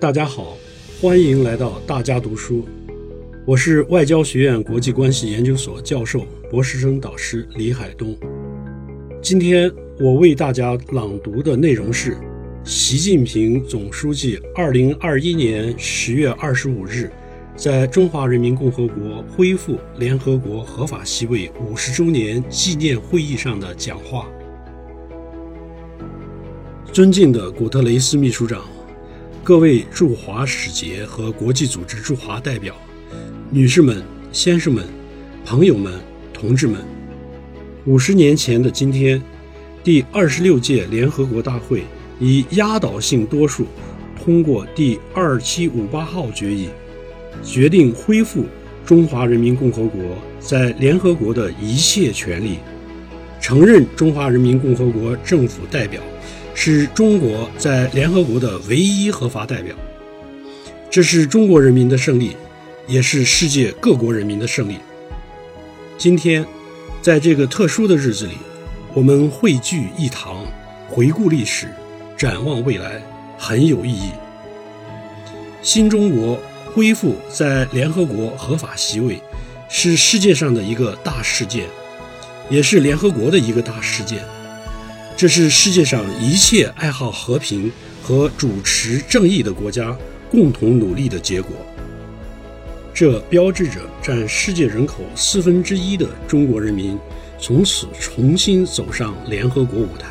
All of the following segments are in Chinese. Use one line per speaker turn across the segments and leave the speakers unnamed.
大家好，欢迎来到大家读书。我是外交学院国际关系研究所教授、博士生导师李海东。今天我为大家朗读的内容是习近平总书记2021年10月25日在中华人民共和国恢复联合国合法席位五十周年纪念会议上的讲话。尊敬的古特雷斯秘书长。各位驻华使节和国际组织驻华代表，女士们、先生们、朋友们、同志们，五十年前的今天，第二十六届联合国大会以压倒性多数通过第二七五八号决议，决定恢复中华人民共和国在联合国的一切权利，承认中华人民共和国政府代表。是中国在联合国的唯一合法代表，这是中国人民的胜利，也是世界各国人民的胜利。今天，在这个特殊的日子里，我们汇聚一堂，回顾历史，展望未来，很有意义。新中国恢复在联合国合法席位，是世界上的一个大事件，也是联合国的一个大事件。这是世界上一切爱好和平和主持正义的国家共同努力的结果。这标志着占世界人口四分之一的中国人民从此重新走上联合国舞台。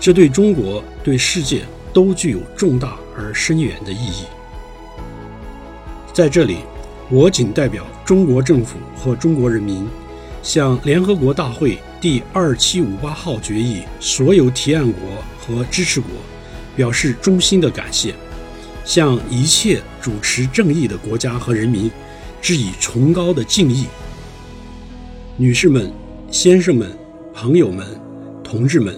这对中国、对世界都具有重大而深远的意义。在这里，我仅代表中国政府和中国人民。向联合国大会第二七五八号决议所有提案国和支持国表示衷心的感谢，向一切主持正义的国家和人民致以崇高的敬意。女士们、先生们、朋友们、同志们，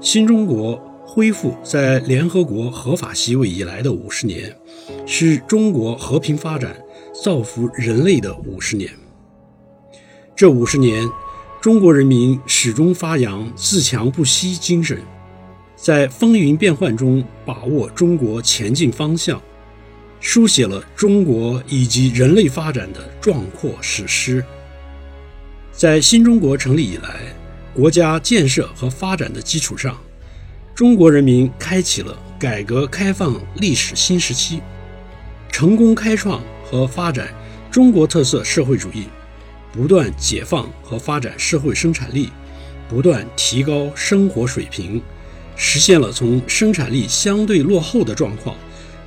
新中国恢复在联合国合法席位以来的五十年，是中国和平发展、造福人类的五十年。这五十年，中国人民始终发扬自强不息精神，在风云变幻中把握中国前进方向，书写了中国以及人类发展的壮阔史诗。在新中国成立以来，国家建设和发展的基础上，中国人民开启了改革开放历史新时期，成功开创和发展中国特色社会主义。不断解放和发展社会生产力，不断提高生活水平，实现了从生产力相对落后的状况，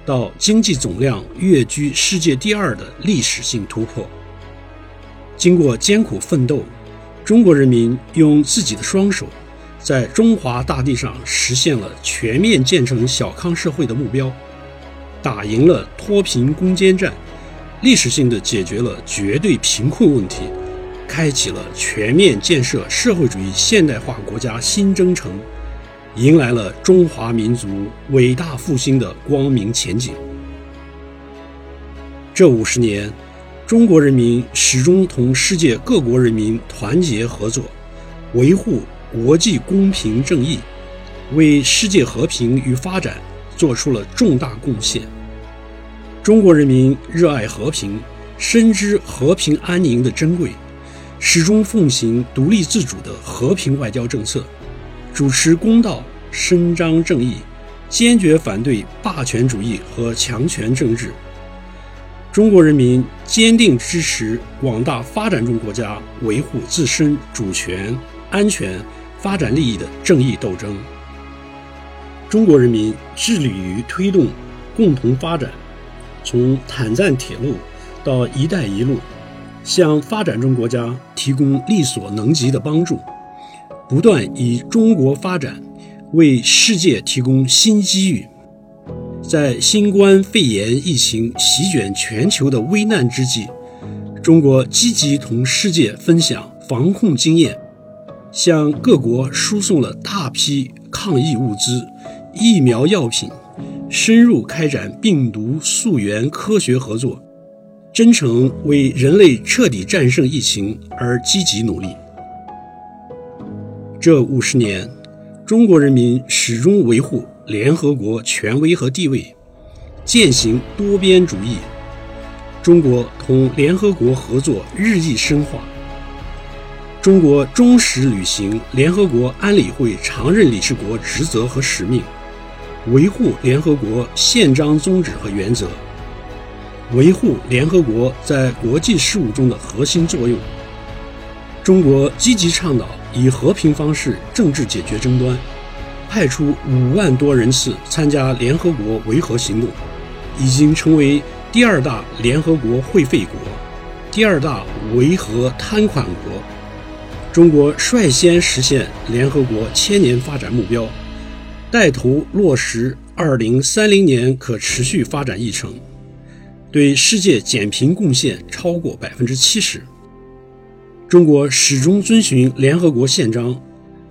到经济总量跃居世界第二的历史性突破。经过艰苦奋斗，中国人民用自己的双手，在中华大地上实现了全面建成小康社会的目标，打赢了脱贫攻坚战。历史性的解决了绝对贫困问题，开启了全面建设社会主义现代化国家新征程，迎来了中华民族伟大复兴的光明前景。这五十年，中国人民始终同世界各国人民团结合作，维护国际公平正义，为世界和平与发展做出了重大贡献。中国人民热爱和平，深知和平安宁的珍贵，始终奉行独立自主的和平外交政策，主持公道，伸张正义，坚决反对霸权主义和强权政治。中国人民坚定支持广大发展中国家维护自身主权、安全、发展利益的正义斗争。中国人民致力于推动共同发展。从坦赞铁路到“一带一路”，向发展中国家提供力所能及的帮助，不断以中国发展为世界提供新机遇。在新冠肺炎疫情席卷全球的危难之际，中国积极同世界分享防控经验，向各国输送了大批抗疫物资、疫苗药品。深入开展病毒溯源科学合作，真诚为人类彻底战胜疫情而积极努力。这五十年，中国人民始终维护联合国权威和地位，践行多边主义。中国同联合国合作日益深化。中国忠实履行联合国安理会常任理事国职责和使命，维护联合国宪章宗旨和原则，维护联合国在国际事务中的核心作用。中国积极倡导以和平方式政治解决争端，派出五万多人次参加联合国维和行动，已经成为第二大联合国会费国，第二大维和摊款国。中国率先实现联合国千年发展目标，带头落实二零三零年可持续发展议程，对世界减贫贡献超过百分之七十。中国始终遵循联合国宪章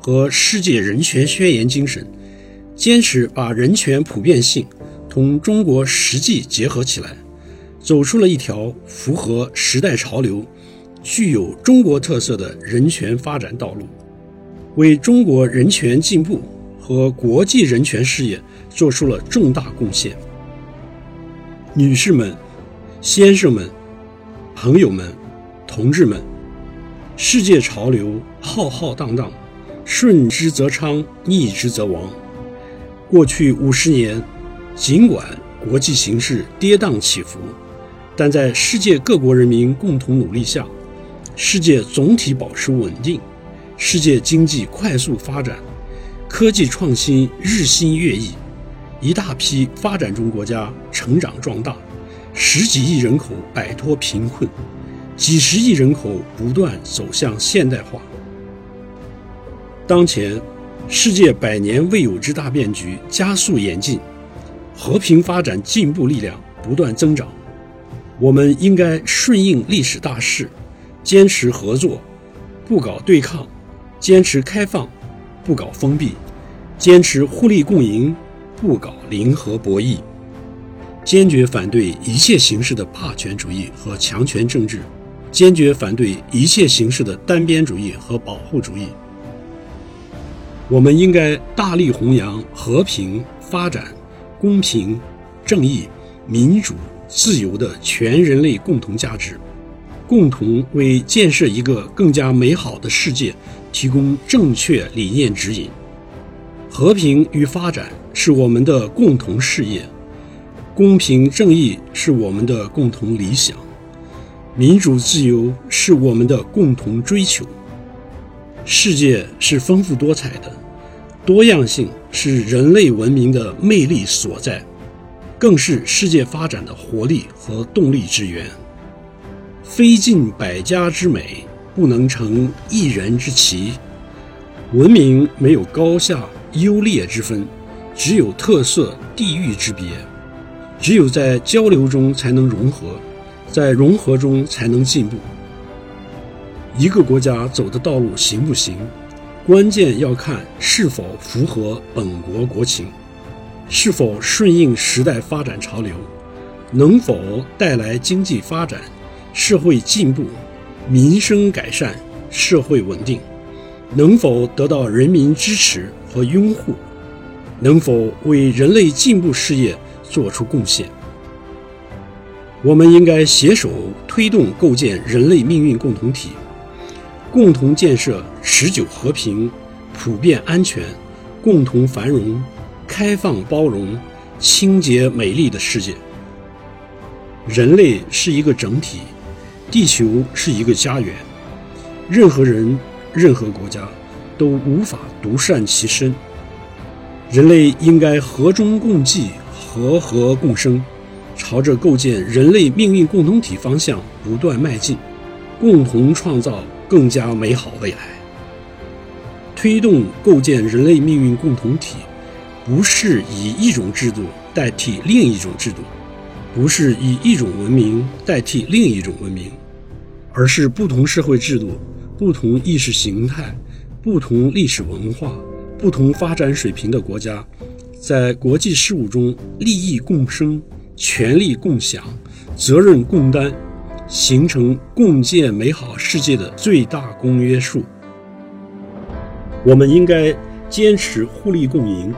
和世界人权宣言精神，坚持把人权普遍性同中国实际结合起来，走出了一条符合时代潮流、具有中国特色的人权发展道路，为中国人权进步和国际人权事业做出了重大贡献。女士们、先生们、朋友们、同志们。世界潮流浩浩荡荡，顺之则昌，逆之则亡。过去五十年，尽管国际形势跌宕起伏，但在世界各国人民共同努力下，世界总体保持稳定，世界经济快速发展，科技创新日新月异，一大批发展中国家成长壮大，十几亿人口摆脱贫困。几十亿人口不断走向现代化。当前，世界百年未有之大变局加速演进，和平发展进步力量不断增长。我们应该顺应历史大势，坚持合作，不搞对抗；坚持开放，不搞封闭；坚持互利共赢，不搞零和博弈；坚决反对一切形式的霸权主义和强权政治。坚决反对一切形式的单边主义和保护主义。我们应该大力弘扬和平、发展、公平、正义、民主、自由的全人类共同价值，共同为建设一个更加美好的世界提供正确理念指引。和平与发展是我们的共同事业，公平正义是我们的共同理想。民主自由是我们的共同追求。世界是丰富多彩的，多样性是人类文明的魅力所在，更是世界发展的活力和动力之源。非尽百家之美，不能成一人之奇。文明没有高下优劣之分，只有特色地域之别。只有在交流中才能融合。在融合中才能进步。一个国家走的道路行不行，关键要看是否符合本国国情，是否顺应时代发展潮流，能否带来经济发展、社会进步、民生改善、社会稳定，能否得到人民支持和拥护，能否为人类进步事业做出贡献。我们应该携手推动构建人类命运共同体，共同建设持久和平、普遍安全、共同繁荣、开放包容、清洁美丽的世界。人类是一个整体，地球是一个家园，任何人、任何国家都无法独善其身。人类应该和衷共济，和和共生。朝着构建人类命运共同体方向不断迈进，共同创造更加美好未来。推动构建人类命运共同体，不是以一种制度代替另一种制度，不是以一种文明代替另一种文明，而是不同社会制度、不同意识形态、不同历史文化、不同发展水平的国家，在国际事务中利益共生。权力共享，责任共担，形成共建美好世界的最大公约数。我们应该坚持互利共赢，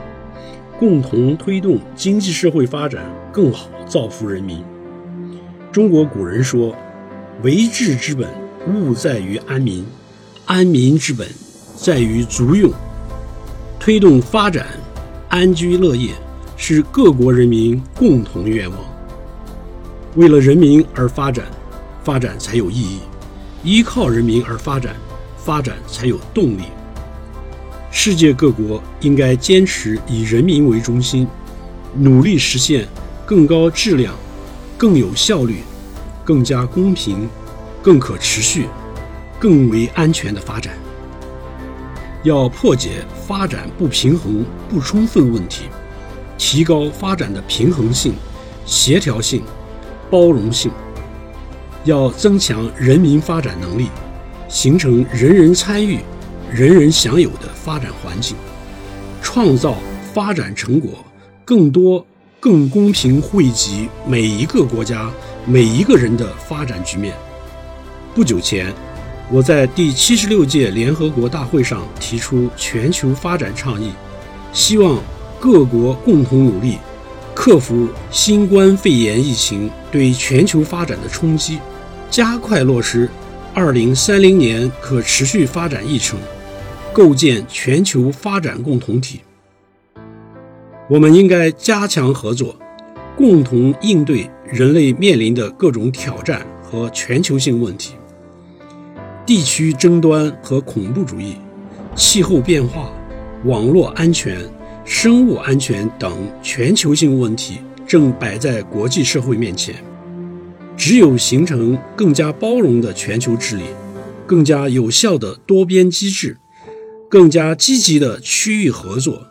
共同推动经济社会发展，更好造福人民。中国古人说：“为治之本，务在于安民；安民之本，在于足用。”推动发展、安居乐业是各国人民共同愿望。为了人民而发展，发展才有意义；依靠人民而发展，发展才有动力。世界各国应该坚持以人民为中心，努力实现更高质量、更有效率、更加公平、更可持续、更为安全的发展。要破解发展不平衡、不充分问题，提高发展的平衡性、协调性、包容性。要增强人民发展能力，形成人人参与、人人享有的发展环境，创造发展成果更多、更公平惠及每一个国家、每一个人的发展局面。不久前。我在第七十六届联合国大会上提出全球发展倡议，希望各国共同努力，克服新冠肺炎疫情对全球发展的冲击，加快落实二零三零年可持续发展议程，构建全球发展共同体。我们应该加强合作，共同应对人类面临的各种挑战和全球性问题。地区争端和恐怖主义、气候变化、网络安全、生物安全等全球性问题正摆在国际社会面前。只有形成更加包容的全球治理，更加有效的多边机制，更加积极的区域合作，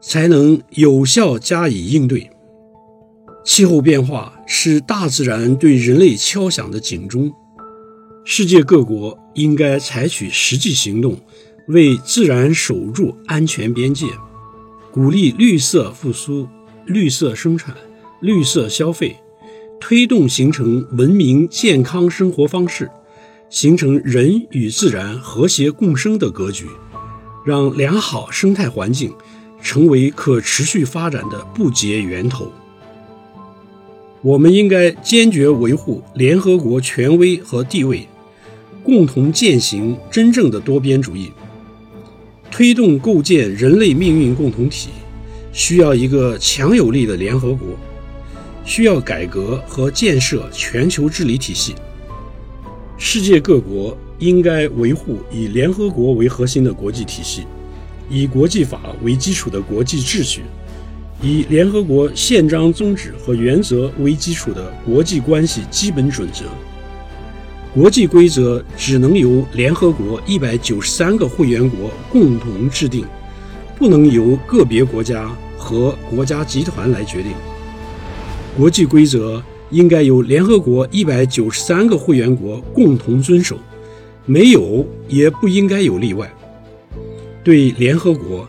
才能有效加以应对。气候变化是大自然对人类敲响的警钟。世界各国应该采取实际行动，为自然守住安全边界，鼓励绿色复苏、绿色生产、绿色消费，推动形成文明健康生活方式，形成人与自然和谐共生的格局，让良好生态环境成为可持续发展的不竭源头。我们应该坚决维护联合国权威和地位。共同践行真正的多边主义，推动构建人类命运共同体，需要一个强有力的联合国，需要改革和建设全球治理体系。世界各国应该维护以联合国为核心的国际体系，以国际法为基础的国际秩序，以联合国宪章宗旨和原则为基础的国际关系基本准则。国际规则只能由联合国一百九十三个会员国共同制定，不能由个别国家和国家集团来决定。国际规则应该由联合国一百九十三个会员国共同遵守，没有也不应该有例外。对联合国，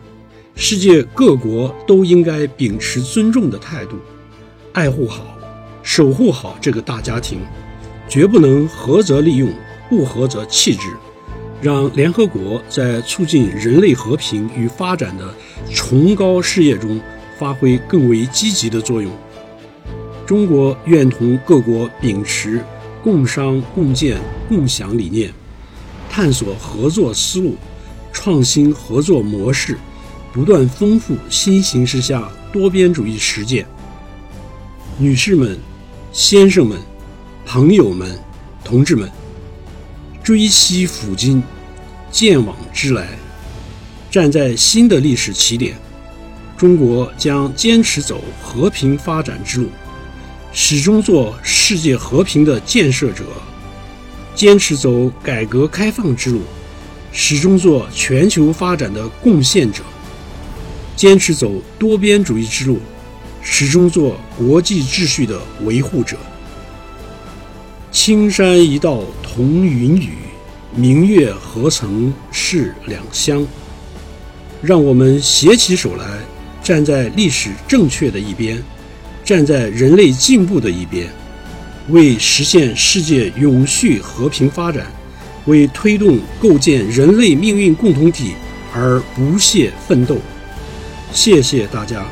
世界各国都应该秉持尊重的态度，爱护好、守护好这个大家庭。绝不能合则利用，不合则弃之，让联合国在促进人类和平与发展的崇高事业中发挥更为积极的作用。中国愿同各国秉持共商共建共享理念，探索合作思路，创新合作模式，不断丰富新形势下多边主义实践。女士们，先生们。朋友们、同志们，追昔抚今，见往知来，站在新的历史起点，中国将坚持走和平发展之路，始终做世界和平的建设者；坚持走改革开放之路，始终做全球发展的贡献者；坚持走多边主义之路，始终做国际秩序的维护者。青山一道同云雨，明月何曾是两乡。让我们携起手来，站在历史正确的一边，站在人类进步的一边，为实现世界永续和平发展，为推动构建人类命运共同体而不懈奋斗。谢谢大家。